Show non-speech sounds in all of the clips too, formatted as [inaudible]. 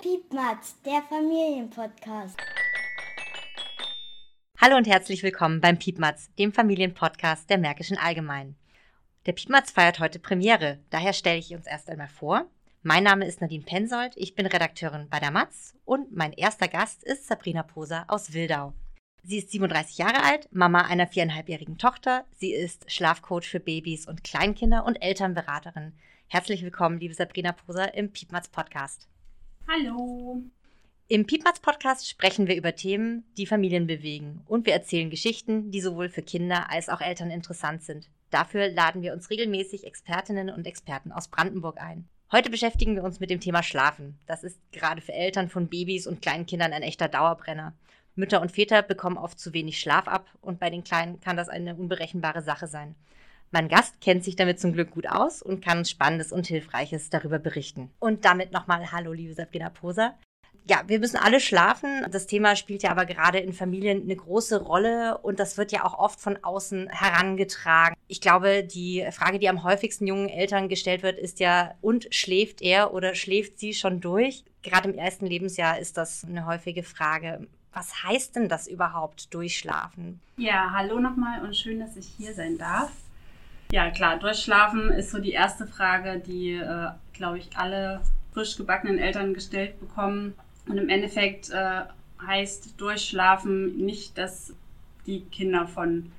Piepmatz, der Familienpodcast. Hallo und herzlich willkommen beim Piepmatz, dem Familienpodcast der Märkischen Allgemeinen. Der Piepmatz feiert heute Premiere, daher stelle ich uns erst einmal vor. Mein Name ist Nadine Pensold, ich bin Redakteurin bei der Matz und mein erster Gast ist Sabrina Poser aus Wildau. Sie ist 37 Jahre alt, Mama einer viereinhalbjährigen Tochter. Sie ist Schlafcoach für Babys und Kleinkinder und Elternberaterin. Herzlich willkommen, liebe Sabrina Poser, im Piepmatz Podcast. Hallo. Im Piepmatz Podcast sprechen wir über Themen, die Familien bewegen. Und wir erzählen Geschichten, die sowohl für Kinder als auch Eltern interessant sind. Dafür laden wir uns regelmäßig Expertinnen und Experten aus Brandenburg ein. Heute beschäftigen wir uns mit dem Thema Schlafen. Das ist gerade für Eltern von Babys und kleinen Kindern ein echter Dauerbrenner. Mütter und Väter bekommen oft zu wenig Schlaf ab und bei den Kleinen kann das eine unberechenbare Sache sein. Mein Gast kennt sich damit zum Glück gut aus und kann uns Spannendes und Hilfreiches darüber berichten. Und damit nochmal Hallo, liebe Sabrina Poser. Ja, wir müssen alle schlafen. Das Thema spielt ja aber gerade in Familien eine große Rolle und das wird ja auch oft von außen herangetragen. Ich glaube, die Frage, die am häufigsten jungen Eltern gestellt wird, ist ja, und schläft er oder schläft sie schon durch? Gerade im ersten Lebensjahr ist das eine häufige Frage. Was heißt denn das überhaupt, durchschlafen? Ja, hallo nochmal und schön, dass ich hier sein darf. Ja, klar, durchschlafen ist so die erste Frage, die, äh, glaube ich, alle frisch gebackenen Eltern gestellt bekommen. Und im Endeffekt äh, heißt durchschlafen nicht, dass die Kinder von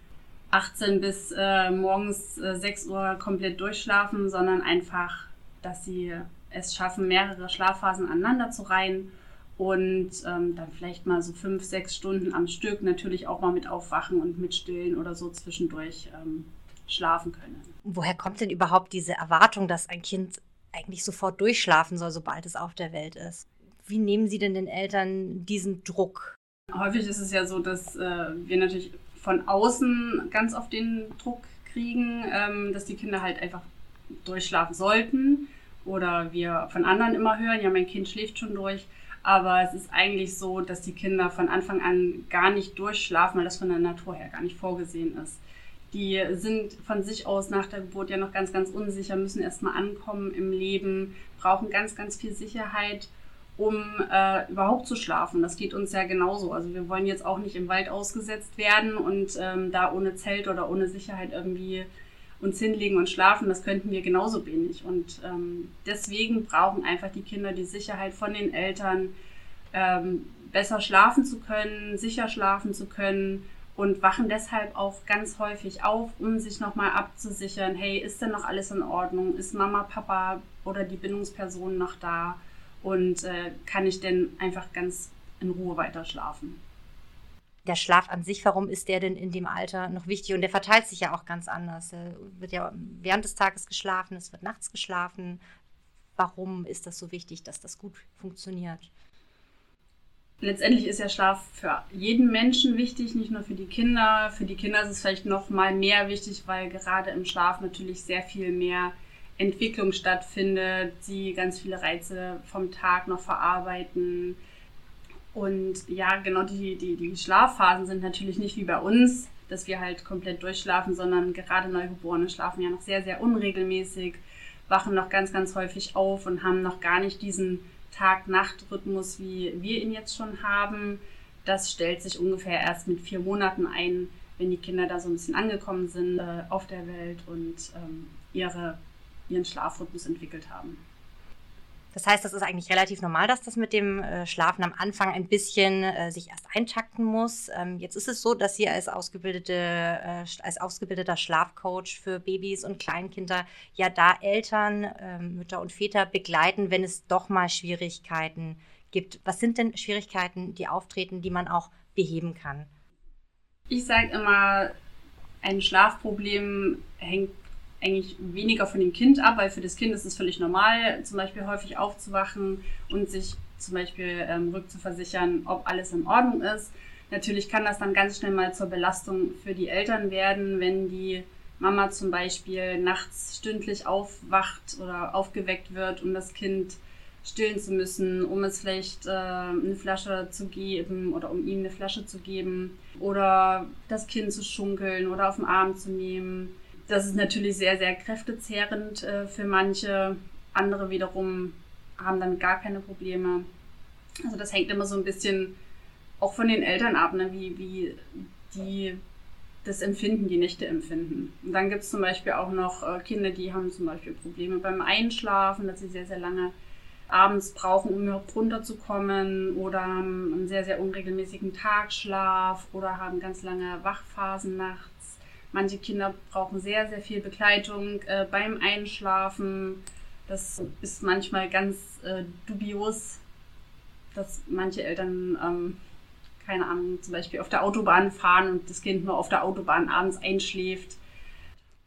18 bis äh, morgens äh, 6 Uhr komplett durchschlafen, sondern einfach, dass sie es schaffen, mehrere Schlafphasen aneinander zu reihen und ähm, dann vielleicht mal so fünf, sechs Stunden am Stück natürlich auch mal mit aufwachen und mit stillen oder so zwischendurch ähm, schlafen können. Woher kommt denn überhaupt diese Erwartung, dass ein Kind eigentlich sofort durchschlafen soll, sobald es auf der Welt ist? Wie nehmen Sie denn den Eltern diesen Druck? Häufig ist es ja so, dass äh, wir natürlich von außen ganz oft den Druck kriegen, ähm, dass die Kinder halt einfach durchschlafen sollten. Oder wir von anderen immer hören, ja, mein Kind schläft schon durch. Aber es ist eigentlich so, dass die Kinder von Anfang an gar nicht durchschlafen, weil das von der Natur her gar nicht vorgesehen ist. Die sind von sich aus nach der Geburt ja noch ganz, ganz unsicher, müssen erstmal ankommen im Leben, brauchen ganz, ganz viel Sicherheit, um äh, überhaupt zu schlafen. Das geht uns ja genauso. Also wir wollen jetzt auch nicht im Wald ausgesetzt werden und ähm, da ohne Zelt oder ohne Sicherheit irgendwie uns hinlegen und schlafen, das könnten wir genauso wenig. Und ähm, deswegen brauchen einfach die Kinder die Sicherheit von den Eltern, ähm, besser schlafen zu können, sicher schlafen zu können und wachen deshalb auch ganz häufig auf, um sich nochmal abzusichern, hey, ist denn noch alles in Ordnung? Ist Mama, Papa oder die Bindungsperson noch da? Und äh, kann ich denn einfach ganz in Ruhe weiter schlafen? Der Schlaf an sich, warum ist der denn in dem Alter noch wichtig? Und der verteilt sich ja auch ganz anders. Er wird ja während des Tages geschlafen, es wird nachts geschlafen. Warum ist das so wichtig, dass das gut funktioniert? Letztendlich ist ja Schlaf für jeden Menschen wichtig, nicht nur für die Kinder. Für die Kinder ist es vielleicht noch mal mehr wichtig, weil gerade im Schlaf natürlich sehr viel mehr Entwicklung stattfindet, sie ganz viele Reize vom Tag noch verarbeiten, und ja, genau die, die, die Schlafphasen sind natürlich nicht wie bei uns, dass wir halt komplett durchschlafen, sondern gerade Neugeborene schlafen ja noch sehr, sehr unregelmäßig, wachen noch ganz, ganz häufig auf und haben noch gar nicht diesen Tag-Nacht-Rhythmus, wie wir ihn jetzt schon haben. Das stellt sich ungefähr erst mit vier Monaten ein, wenn die Kinder da so ein bisschen angekommen sind äh, auf der Welt und ähm, ihre, ihren Schlafrhythmus entwickelt haben. Das heißt, das ist eigentlich relativ normal, dass das mit dem äh, Schlafen am Anfang ein bisschen äh, sich erst eintakten muss. Ähm, jetzt ist es so, dass Sie als, ausgebildete, äh, als ausgebildeter Schlafcoach für Babys und Kleinkinder ja da Eltern, ähm, Mütter und Väter begleiten, wenn es doch mal Schwierigkeiten gibt. Was sind denn Schwierigkeiten, die auftreten, die man auch beheben kann? Ich sage immer, ein Schlafproblem hängt eigentlich weniger von dem Kind ab, weil für das Kind ist es völlig normal, zum Beispiel häufig aufzuwachen und sich zum Beispiel ähm, rückzuversichern, ob alles in Ordnung ist. Natürlich kann das dann ganz schnell mal zur Belastung für die Eltern werden, wenn die Mama zum Beispiel nachts stündlich aufwacht oder aufgeweckt wird, um das Kind stillen zu müssen, um es vielleicht äh, eine Flasche zu geben oder um ihm eine Flasche zu geben oder das Kind zu schunkeln oder auf den Arm zu nehmen das ist natürlich sehr, sehr kräftezehrend äh, für manche. Andere wiederum haben damit gar keine Probleme. Also das hängt immer so ein bisschen auch von den Eltern ab, ne? wie, wie die das Empfinden, die Nächte empfinden. Und dann gibt es zum Beispiel auch noch äh, Kinder, die haben zum Beispiel Probleme beim Einschlafen, dass sie sehr, sehr lange abends brauchen, um überhaupt runterzukommen oder haben einen sehr, sehr unregelmäßigen Tagschlaf oder haben ganz lange Wachphasen nachts. Manche Kinder brauchen sehr, sehr viel Begleitung äh, beim Einschlafen. Das ist manchmal ganz äh, dubios, dass manche Eltern ähm, keine Ahnung, zum Beispiel auf der Autobahn fahren und das Kind nur auf der Autobahn abends einschläft.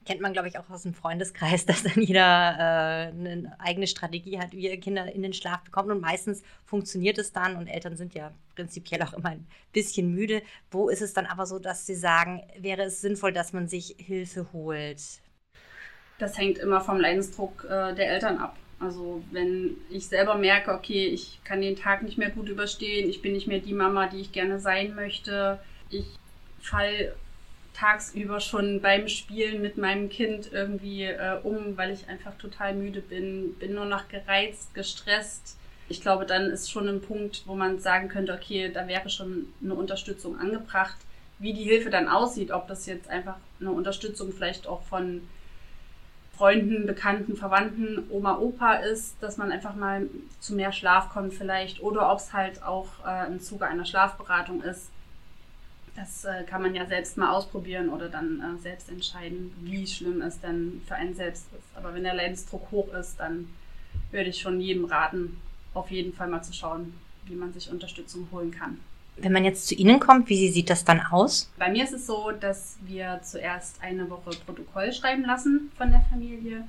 Kennt man, glaube ich, auch aus dem Freundeskreis, [laughs] dass dann jeder äh, eine eigene Strategie hat, wie er Kinder in den Schlaf bekommt. Und meistens funktioniert es dann und Eltern sind ja prinzipiell auch immer ein bisschen müde. Wo ist es dann aber so, dass sie sagen, wäre es sinnvoll, dass man sich Hilfe holt? Das hängt immer vom Leidensdruck äh, der Eltern ab. Also wenn ich selber merke, okay, ich kann den Tag nicht mehr gut überstehen, ich bin nicht mehr die Mama, die ich gerne sein möchte, ich fall tagsüber schon beim Spielen mit meinem Kind irgendwie äh, um, weil ich einfach total müde bin, bin nur noch gereizt, gestresst. Ich glaube, dann ist schon ein Punkt, wo man sagen könnte, okay, da wäre schon eine Unterstützung angebracht. Wie die Hilfe dann aussieht, ob das jetzt einfach eine Unterstützung vielleicht auch von Freunden, Bekannten, Verwandten, Oma, Opa ist, dass man einfach mal zu mehr Schlaf kommt vielleicht oder ob es halt auch äh, im Zuge einer Schlafberatung ist. Das äh, kann man ja selbst mal ausprobieren oder dann äh, selbst entscheiden, wie schlimm es denn für einen selbst ist. Aber wenn der Leidensdruck hoch ist, dann würde ich schon jedem raten, auf jeden Fall mal zu schauen, wie man sich Unterstützung holen kann. Wenn man jetzt zu Ihnen kommt, wie sieht das dann aus? Bei mir ist es so, dass wir zuerst eine Woche Protokoll schreiben lassen von der Familie.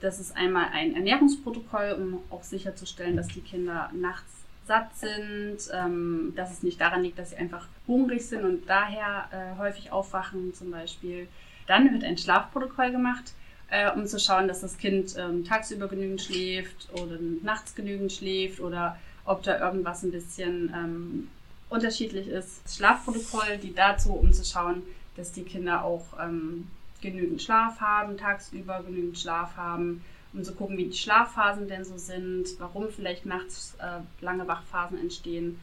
Das ist einmal ein Ernährungsprotokoll, um auch sicherzustellen, dass die Kinder nachts satt sind, ähm, dass es nicht daran liegt, dass sie einfach hungrig sind und daher äh, häufig aufwachen zum Beispiel. Dann wird ein Schlafprotokoll gemacht, äh, um zu schauen, dass das Kind ähm, tagsüber genügend schläft oder nachts genügend schläft oder ob da irgendwas ein bisschen ähm, unterschiedlich ist. Das Schlafprotokoll, die dazu, um zu schauen, dass die Kinder auch ähm, genügend Schlaf haben, tagsüber genügend Schlaf haben, um zu gucken, wie die Schlafphasen denn so sind, warum vielleicht nachts äh, lange Wachphasen entstehen.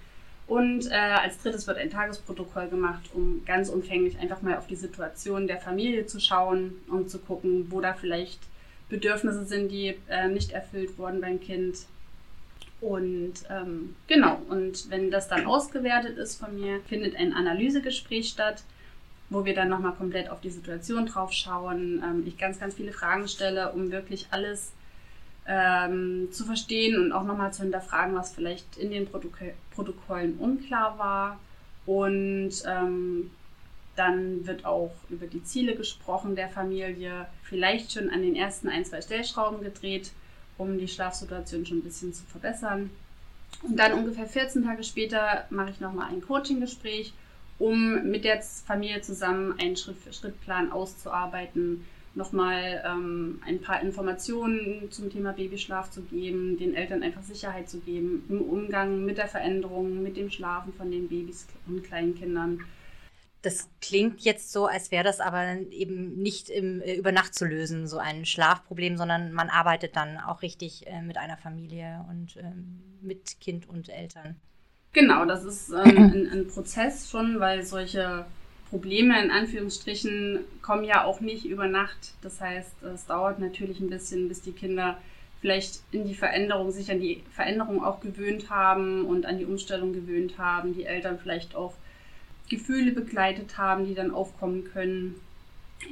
Und äh, als drittes wird ein Tagesprotokoll gemacht, um ganz umfänglich einfach mal auf die Situation der Familie zu schauen und zu gucken, wo da vielleicht Bedürfnisse sind, die äh, nicht erfüllt wurden beim Kind und ähm, genau, und wenn das dann ausgewertet ist von mir, findet ein Analysegespräch statt, wo wir dann nochmal komplett auf die Situation drauf schauen. Ähm, ich ganz, ganz viele Fragen stelle, um wirklich alles ähm, zu verstehen und auch nochmal zu hinterfragen, was vielleicht in den Protokoll Protokollen unklar war. Und ähm, dann wird auch über die Ziele gesprochen der Familie, vielleicht schon an den ersten ein, zwei Stellschrauben gedreht um die Schlafsituation schon ein bisschen zu verbessern. Und dann ungefähr 14 Tage später mache ich nochmal ein Coaching-Gespräch, um mit der Familie zusammen einen Schritt-für-Schritt-Plan auszuarbeiten, nochmal ähm, ein paar Informationen zum Thema Babyschlaf zu geben, den Eltern einfach Sicherheit zu geben im Umgang mit der Veränderung, mit dem Schlafen von den Babys und kleinen Kindern das klingt jetzt so, als wäre das aber eben nicht im, äh, über Nacht zu lösen, so ein Schlafproblem, sondern man arbeitet dann auch richtig äh, mit einer Familie und ähm, mit Kind und Eltern. Genau, das ist ähm, [clears throat] ein, ein, Prozess schon, weil solche Probleme in Anführungsstrichen kommen ja auch nicht über Nacht. Das heißt, es dauert natürlich ein bisschen, bis die Kinder vielleicht in die Veränderung, sich an die Veränderung auch gewöhnt haben und an die Umstellung gewöhnt haben, die Eltern vielleicht auch Gefühle begleitet haben, die dann aufkommen können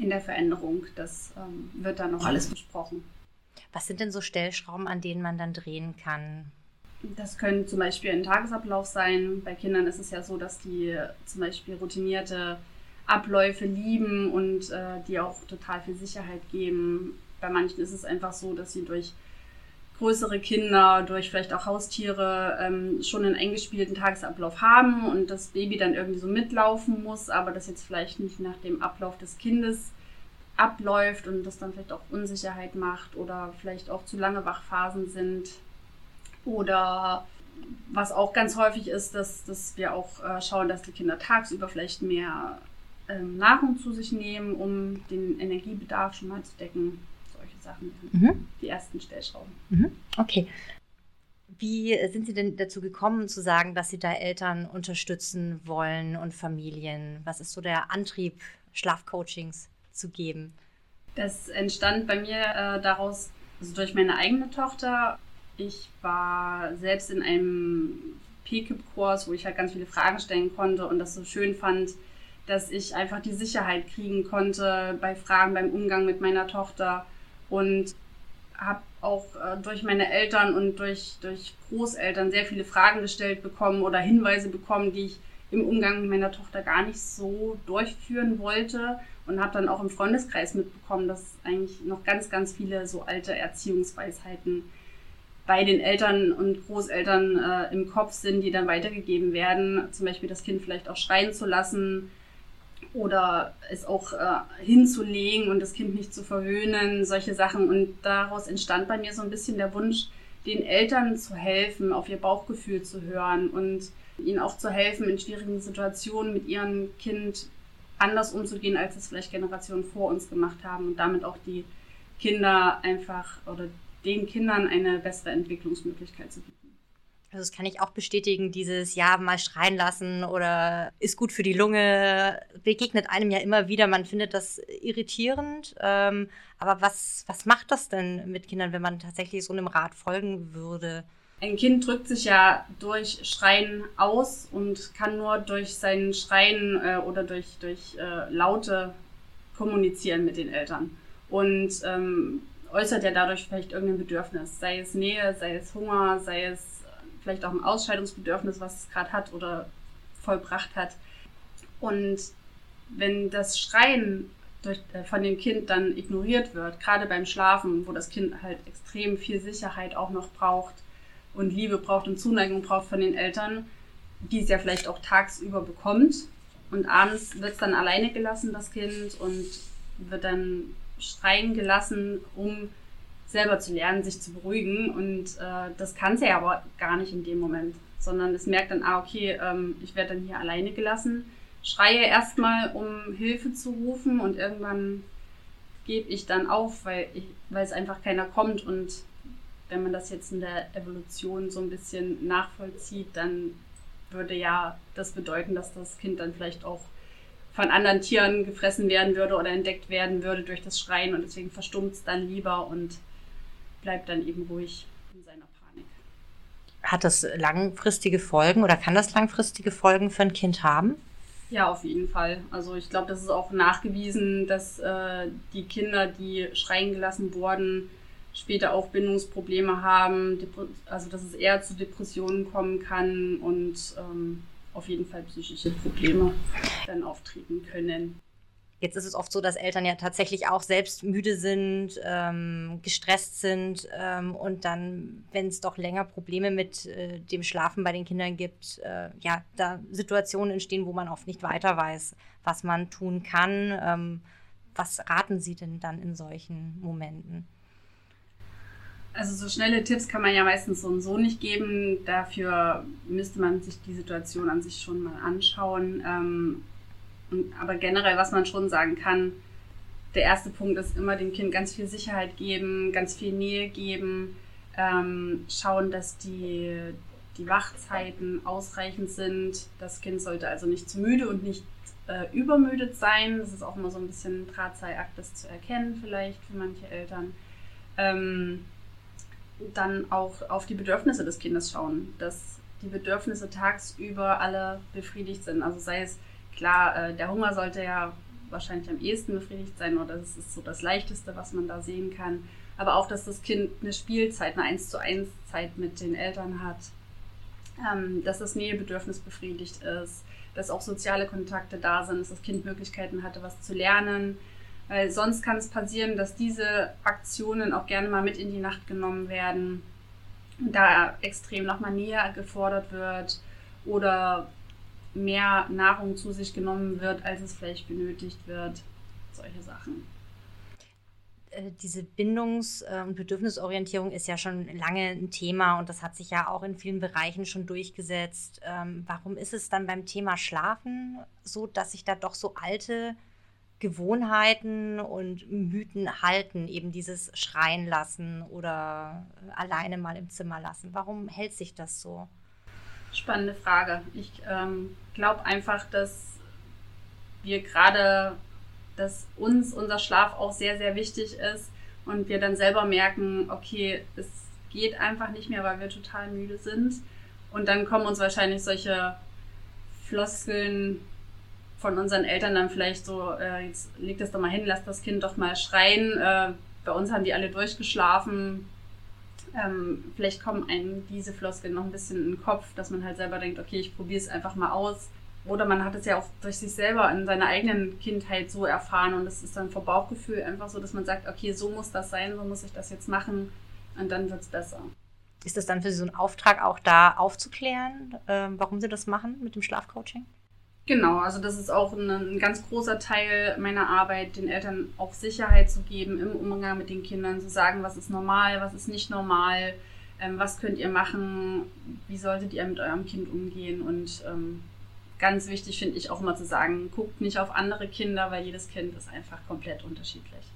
in der Veränderung. Das ähm, wird dann noch alles besprochen. Was sind denn so Stellschrauben, an denen man dann drehen kann? Das können zum Beispiel ein Tagesablauf sein. Bei Kindern ist es ja so, dass die zum Beispiel routinierte Abläufe lieben und äh, die auch total viel Sicherheit geben. Bei manchen ist es einfach so, dass sie durch größere Kinder durch vielleicht auch Haustiere ähm, schon einen eingespielten Tagesablauf haben und das Baby dann irgendwie so mitlaufen muss, aber das jetzt vielleicht nicht nach dem Ablauf des Kindes abläuft und das dann vielleicht auch Unsicherheit macht oder vielleicht auch zu lange Wachphasen sind. Oder was auch ganz häufig ist, dass, dass wir auch äh, schauen, dass die Kinder tagsüber vielleicht mehr ähm, Nahrung zu sich nehmen, um den Energiebedarf schon mal zu decken. Solche Sachen mhm. die ersten Stellschrauben. Mhm. Okay. Wie sind Sie denn dazu gekommen, zu sagen, dass Sie da Eltern unterstützen wollen und Familien? Was ist so der Antrieb, Schlafcoachings zu geben? Das entstand bei mir äh, daraus, also durch meine eigene Tochter. Ich war selbst in einem PKIP-Kurs, wo ich halt ganz viele Fragen stellen konnte und das so schön fand, dass ich einfach die Sicherheit kriegen konnte bei Fragen beim Umgang mit meiner Tochter und habe auch äh, durch meine Eltern und durch, durch Großeltern sehr viele Fragen gestellt bekommen oder Hinweise bekommen, die ich im Umgang mit meiner Tochter gar nicht so durchführen wollte und habe dann auch im Freundeskreis mitbekommen, dass eigentlich noch ganz, ganz viele so alte Erziehungsweisheiten bei den Eltern und Großeltern äh, im Kopf sind, die dann weitergegeben werden. Zum Beispiel das Kind vielleicht auch schreien zu lassen oder es auch äh, hinzulegen und das Kind nicht zu verwöhnen, solche Sachen. Und daraus entstand bei mir so ein bisschen der Wunsch, den Eltern zu helfen, auf ihr Bauchgefühl zu hören und ihnen auch zu helfen, in schwierigen Situationen mit ihrem Kind anders umzugehen, als es vielleicht Generationen vor uns gemacht haben und damit auch die Kinder einfach oder den Kindern eine bessere Entwicklungsmöglichkeit zu bieten. Also das kann ich auch bestätigen, dieses Ja, mal schreien lassen oder ist gut für die Lunge, begegnet einem ja immer wieder. Man findet das irritierend. Ähm, aber was, was macht das denn mit Kindern, wenn man tatsächlich so einem Rat folgen würde? Ein Kind drückt sich ja durch Schreien aus und kann nur durch sein Schreien äh, oder durch, durch äh, Laute kommunizieren mit den Eltern. Und ähm, äußert ja dadurch vielleicht irgendein Bedürfnis, sei es Nähe, sei es Hunger, sei es vielleicht auch ein Ausscheidungsbedürfnis, was es gerade hat oder vollbracht hat. Und wenn das Schreien durch, äh, von dem Kind dann ignoriert wird, gerade beim Schlafen, wo das Kind halt extrem viel Sicherheit auch noch braucht und Liebe braucht und Zuneigung braucht von den Eltern, die es ja vielleicht auch tagsüber bekommt. Und abends wird es dann alleine gelassen, das Kind, und wird dann schreien gelassen, um selber zu lernen, sich zu beruhigen. Und äh, das kann sie ja aber gar nicht in dem Moment, sondern es merkt dann, ah, okay, ähm, ich werde dann hier alleine gelassen, schreie erstmal, um Hilfe zu rufen und irgendwann gebe ich dann auf, weil, ich, weil es einfach keiner kommt. Und wenn man das jetzt in der Evolution so ein bisschen nachvollzieht, dann würde ja das bedeuten, dass das Kind dann vielleicht auch von anderen Tieren gefressen werden würde oder entdeckt werden würde durch das Schreien und deswegen verstummt es dann lieber und bleibt dann eben ruhig in seiner Panik. Hat das langfristige Folgen oder kann das langfristige Folgen für ein Kind haben? Ja, auf jeden Fall. Also ich glaube, das ist auch nachgewiesen, dass äh, die Kinder, die schreien gelassen wurden, später auch Bindungsprobleme haben, also dass es eher zu Depressionen kommen kann und ähm, auf jeden Fall psychische Probleme dann auftreten können. Jetzt ist es oft so, dass Eltern ja tatsächlich auch selbst müde sind, ähm, gestresst sind ähm, und dann, wenn es doch länger Probleme mit äh, dem Schlafen bei den Kindern gibt, äh, ja, da Situationen entstehen, wo man oft nicht weiter weiß, was man tun kann. Ähm, was raten Sie denn dann in solchen Momenten? Also so schnelle Tipps kann man ja meistens so und so nicht geben. Dafür müsste man sich die Situation an sich schon mal anschauen. Ähm, aber generell, was man schon sagen kann, der erste Punkt ist immer dem Kind ganz viel Sicherheit geben, ganz viel Nähe geben, ähm, schauen, dass die, die Wachzeiten ausreichend sind. Das Kind sollte also nicht zu müde und nicht äh, übermüdet sein. Das ist auch immer so ein bisschen Drahtseilakt, das zu erkennen, vielleicht für manche Eltern. Ähm, dann auch auf die Bedürfnisse des Kindes schauen, dass die Bedürfnisse tagsüber alle befriedigt sind. Also sei es Klar, äh, der Hunger sollte ja wahrscheinlich am ehesten befriedigt sein oder das ist so das Leichteste, was man da sehen kann. Aber auch, dass das Kind eine Spielzeit, eine 1 zu 1 Zeit mit den Eltern hat, ähm, dass das Nähebedürfnis befriedigt ist, dass auch soziale Kontakte da sind, dass das Kind Möglichkeiten hatte, was zu lernen. Weil sonst kann es passieren, dass diese Aktionen auch gerne mal mit in die Nacht genommen werden, da extrem nochmal näher gefordert wird oder mehr Nahrung zu sich genommen wird, als es vielleicht benötigt wird. Solche Sachen. Äh, diese Bindungs- äh, und Bedürfnisorientierung ist ja schon lange ein Thema und das hat sich ja auch in vielen Bereichen schon durchgesetzt. Ähm, warum ist es dann beim Thema Schlafen so, dass sich da doch so alte Gewohnheiten und Mythen halten, eben dieses Schreien lassen oder alleine mal im Zimmer lassen? Warum hält sich das so? Spannende Frage. Ich ähm, glaube einfach, dass wir gerade dass uns unser Schlaf auch sehr, sehr wichtig ist und wir dann selber merken, okay, es geht einfach nicht mehr, weil wir total müde sind. Und dann kommen uns wahrscheinlich solche Floskeln von unseren Eltern dann vielleicht so, äh, jetzt leg das doch mal hin, lass das Kind doch mal schreien. Äh, bei uns haben die alle durchgeschlafen. Ähm, vielleicht kommen einem diese Floskeln noch ein bisschen in den Kopf, dass man halt selber denkt, okay, ich probiere es einfach mal aus. Oder man hat es ja auch durch sich selber in seiner eigenen Kindheit so erfahren und es ist dann vor Bauchgefühl einfach so, dass man sagt, okay, so muss das sein, so muss ich das jetzt machen und dann wird es besser. Ist das dann für Sie so ein Auftrag, auch da aufzuklären, äh, warum Sie das machen mit dem Schlafcoaching? Genau, also das ist auch ein, ein, ganz großer Teil meiner Arbeit, den Eltern auch Sicherheit zu geben im Umgang mit den Kindern, zu sagen, was ist normal, was ist nicht normal, ähm, was könnt ihr machen, wie solltet ihr mit eurem Kind umgehen und ähm, ganz wichtig finde ich auch immer zu sagen, guckt nicht auf andere Kinder, weil jedes Kind ist einfach komplett unterschiedlich.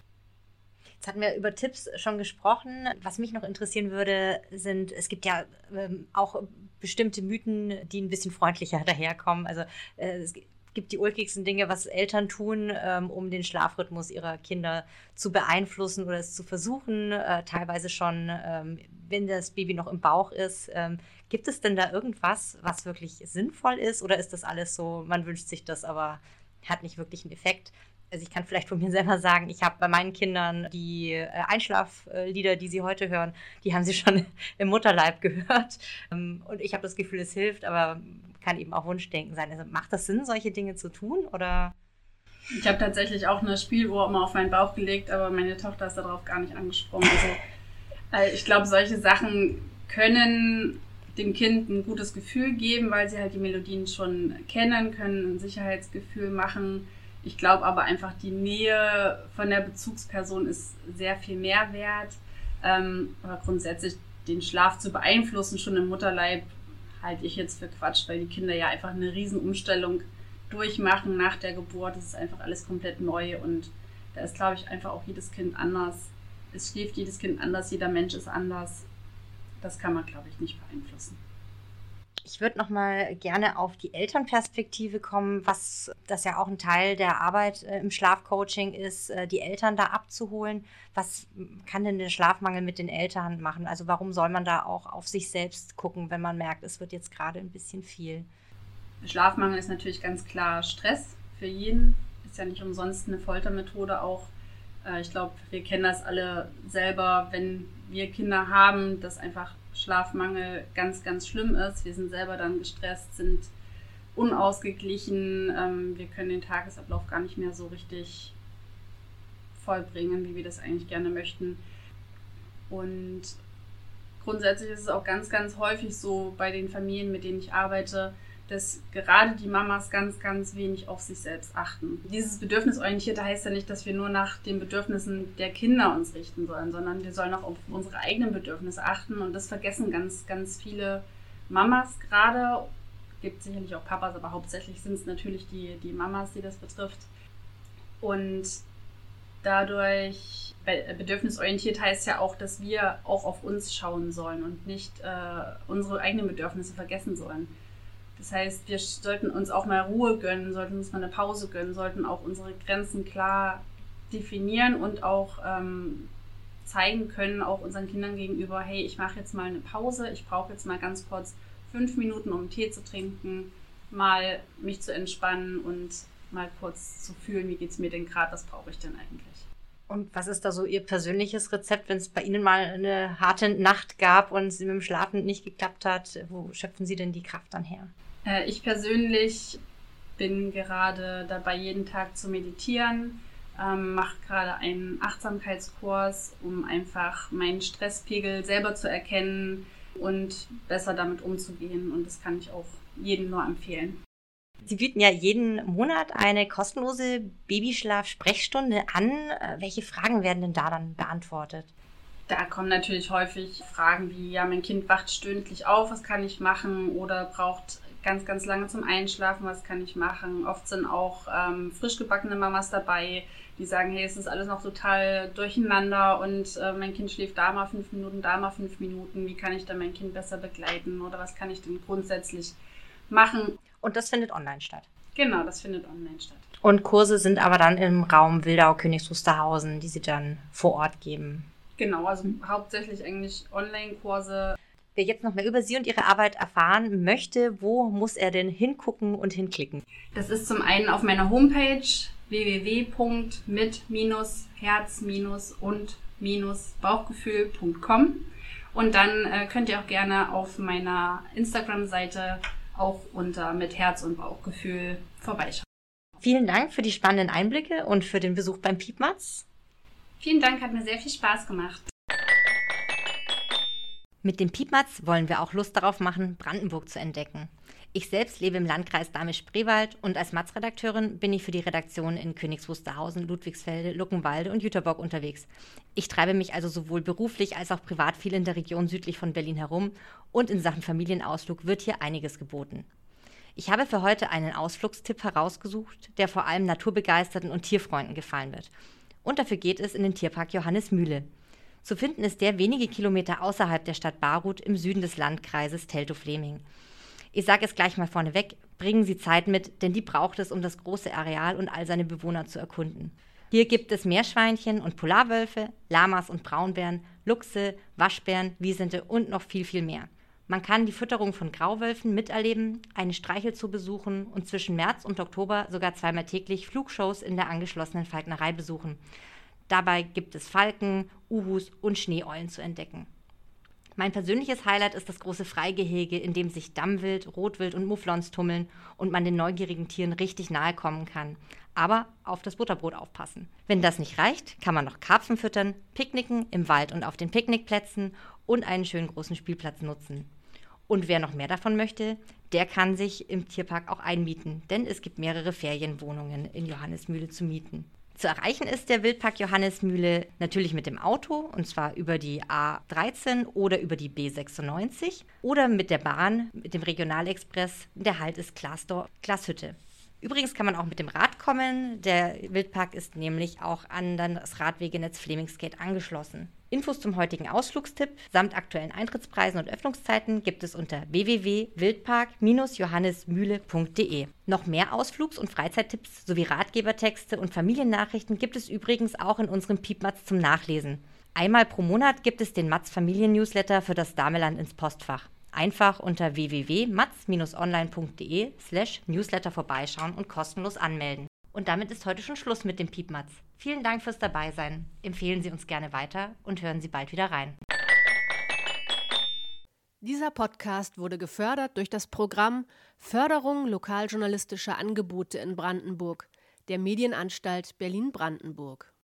Jetzt hatten wir über Tipps schon gesprochen. Was mich noch interessieren würde, sind, es gibt ja ähm, auch bestimmte Mythen, die ein bisschen freundlicher [laughs] daherkommen. Also äh, es gibt die ulkigsten Dinge, was Eltern tun, ähm, um den Schlafrhythmus ihrer Kinder zu beeinflussen oder es zu versuchen, äh, teilweise schon, ähm, wenn das Baby noch im Bauch ist. Ähm, Gibt es denn da irgendwas, was wirklich sinnvoll ist oder ist das alles so, man wünscht sich das, aber hat nicht wirklich einen Effekt? Also ich kann vielleicht von mir [laughs] selber sagen, ich habe bei meinen Kindern die äh, Einschlaflieder, die sie heute hören, die haben sie schon [laughs] im Mutterleib [laughs] gehört. Ähm, und ich habe das Gefühl, es hilft, aber kann eben auch Wunschdenken sein. Also macht das Sinn, solche Dinge zu tun oder? Ich habe tatsächlich auch eine Spieluhr immer auf meinen Bauch gelegt, aber meine Tochter ist darauf gar nicht angesprungen. Also äh, ich glaube, solche Sachen können dem Kind ein gutes Gefühl geben, weil sie halt die Melodien schon kennen, können ein Sicherheitsgefühl machen. Ich glaube aber einfach, die Nähe von der Bezugsperson ist sehr viel mehr wert. Ähm, aber grundsätzlich den Schlaf zu beeinflussen, schon im Mutterleib, halte ich jetzt für Quatsch, weil die Kinder ja einfach eine Riesenumstellung durchmachen nach der Geburt. Das ist einfach alles komplett neu und da ist, glaube ich, einfach auch jedes Kind anders. Es schläft jedes Kind anders, jeder Mensch ist anders das kann man, glaube ich, nicht beeinflussen. Ich würde noch mal gerne auf die Elternperspektive kommen, was das ja auch ein Teil der Arbeit äh, im Schlafcoaching ist, äh, die Eltern da abzuholen. Was kann denn der Schlafmangel mit den Eltern machen? Also warum soll man da auch auf sich selbst gucken, wenn man merkt, es wird jetzt gerade ein bisschen viel? Schlafmangel ist natürlich ganz klar Stress für jeden. Ist ja nicht umsonst eine Foltermethode auch. Äh, ich glaube, wir kennen das alle selber, wenn wir Kinder haben, dass einfach Schlafmangel ganz, ganz schlimm ist. Wir sind selber dann gestresst, sind unausgeglichen. Ähm, wir können den Tagesablauf gar nicht mehr so richtig vollbringen, wie wir das eigentlich gerne möchten. Und grundsätzlich ist es auch ganz, ganz häufig so bei den Familien, mit denen ich arbeite, dass gerade die Mamas ganz, ganz wenig auf sich selbst achten. Dieses Bedürfnisorientierte heißt ja nicht, dass wir nur nach den Bedürfnissen der Kinder uns richten sollen, sondern wir sollen auch auf unsere eigenen Bedürfnisse achten und das vergessen ganz, ganz viele Mamas gerade. Gibt sicherlich auch Papas, aber hauptsächlich sind es natürlich die, die Mamas, die das betrifft. Und dadurch, bedürfnisorientiert heißt ja auch, dass wir auch auf uns schauen sollen und nicht äh, unsere eigenen Bedürfnisse vergessen sollen. Das heißt, wir sollten uns auch mal Ruhe gönnen, sollten uns mal eine Pause gönnen, sollten auch unsere Grenzen klar definieren und auch ähm, zeigen können, auch unseren Kindern gegenüber, hey, ich mache jetzt mal eine Pause, ich brauche jetzt mal ganz kurz fünf Minuten, um Tee zu trinken, mal mich zu entspannen und mal kurz zu fühlen, wie geht es mir denn gerade, was brauche ich denn eigentlich. Und was ist da so Ihr persönliches Rezept, wenn es bei Ihnen mal eine harte Nacht gab und es mit dem Schlafen nicht geklappt hat? Wo schöpfen Sie denn die Kraft dann her? Äh, ich persönlich bin gerade dabei, jeden Tag zu meditieren, ähm, mache gerade einen Achtsamkeitskurs, um einfach meinen Stresspegel selber zu erkennen und besser damit umzugehen. Und das kann ich auch jedem nur empfehlen. Sie bieten ja jeden Monat eine kostenlose Babyschlaf-Sprechstunde an. Äh, welche Fragen werden denn da dann beantwortet? Da kommen natürlich häufig Fragen wie, ja, mein Kind wacht stündlich auf, was kann ich machen? Oder braucht ganz, ganz lange zum Einschlafen, was kann ich machen? Oft sind auch ähm, frisch gebackene Mamas dabei, die sagen, hey, es ist alles noch total durcheinander und äh, mein Kind schläft da mal fünf Minuten, da mal fünf Minuten. Wie kann ich dann mein Kind besser begleiten? Oder was kann ich denn grundsätzlich machen? Und das findet online statt. Genau, das findet online statt. Und Kurse sind aber dann im Raum Wildau, Königs Wusterhausen, die Sie dann vor Ort geben. Genau, also hauptsächlich eigentlich Online-Kurse. Wer jetzt noch mehr über Sie und Ihre Arbeit erfahren möchte, wo muss er denn hingucken und hinklicken? Das ist zum einen auf meiner Homepage www.mit-herz-und-bauchgefühl.com und dann äh, könnt ihr auch gerne auf meiner Instagram-Seite auch unter mit Herz und Bauchgefühl vorbeischauen. Vielen Dank für die spannenden Einblicke und für den Besuch beim Piepmatz. Vielen Dank, hat mir sehr viel Spaß gemacht. Mit dem Piepmatz wollen wir auch Lust darauf machen, Brandenburg zu entdecken. Ich selbst lebe im Landkreis Dahme-Spreewald und als Matz-Redakteurin bin ich für die Redaktion in Königs Wusterhausen, Ludwigsfelde, Luckenwalde und Jüterbock unterwegs. Ich treibe mich also sowohl beruflich als auch privat viel in der Region südlich von Berlin herum und in Sachen Familienausflug wird hier einiges geboten. Ich habe für heute einen Ausflugstipp herausgesucht, der vor allem Naturbegeisterten und Tierfreunden gefallen wird. Und dafür geht es in den Tierpark Johannes Mühle. Zu finden ist der wenige Kilometer außerhalb der Stadt Barut im Süden des Landkreises Teltow-Fleming. Ich sage es gleich mal vorneweg, bringen Sie Zeit mit, denn die braucht es, um das große Areal und all seine Bewohner zu erkunden. Hier gibt es Meerschweinchen und Polarwölfe, Lamas und Braunbären, Luchse, Waschbären, Wiesente und noch viel, viel mehr. Man kann die Fütterung von Grauwölfen miterleben, eine Streichelzoo besuchen und zwischen März und Oktober sogar zweimal täglich Flugshows in der angeschlossenen Falknerei besuchen. Dabei gibt es Falken, Uhus und Schneeeulen zu entdecken. Mein persönliches Highlight ist das große Freigehege, in dem sich Dammwild, Rotwild und Mufflons tummeln und man den neugierigen Tieren richtig nahe kommen kann. Aber auf das Butterbrot aufpassen. Wenn das nicht reicht, kann man noch Karpfen füttern, picknicken im Wald und auf den Picknickplätzen und einen schönen großen Spielplatz nutzen. Und wer noch mehr davon möchte, der kann sich im Tierpark auch einmieten, denn es gibt mehrere Ferienwohnungen in Johannesmühle zu mieten. Zu erreichen ist der Wildpark Johannesmühle natürlich mit dem Auto, und zwar über die A13 oder über die B96 oder mit der Bahn, mit dem Regionalexpress. Der Halt ist Glasdorf, Glashütte. Übrigens kann man auch mit dem Rad kommen. Der Wildpark ist nämlich auch an das Radwegenetz Flemingsgate angeschlossen. Infos zum heutigen Ausflugstipp samt aktuellen Eintrittspreisen und Öffnungszeiten gibt es unter www.wildpark-johannesmühle.de. Noch mehr Ausflugs- und Freizeittipps sowie Ratgebertexte und Familiennachrichten gibt es übrigens auch in unserem Piepmatz zum Nachlesen. Einmal pro Monat gibt es den Matz Familien-Newsletter für das Dameland ins Postfach. Einfach unter www.matz-online.de slash newsletter vorbeischauen und kostenlos anmelden. Und damit ist heute schon Schluss mit dem Piepmatz. Vielen Dank fürs Dabeisein. Empfehlen Sie uns gerne weiter und hören Sie bald wieder rein. Dieser Podcast wurde gefördert durch das Programm Förderung lokaljournalistischer Angebote in Brandenburg der Medienanstalt Berlin-Brandenburg.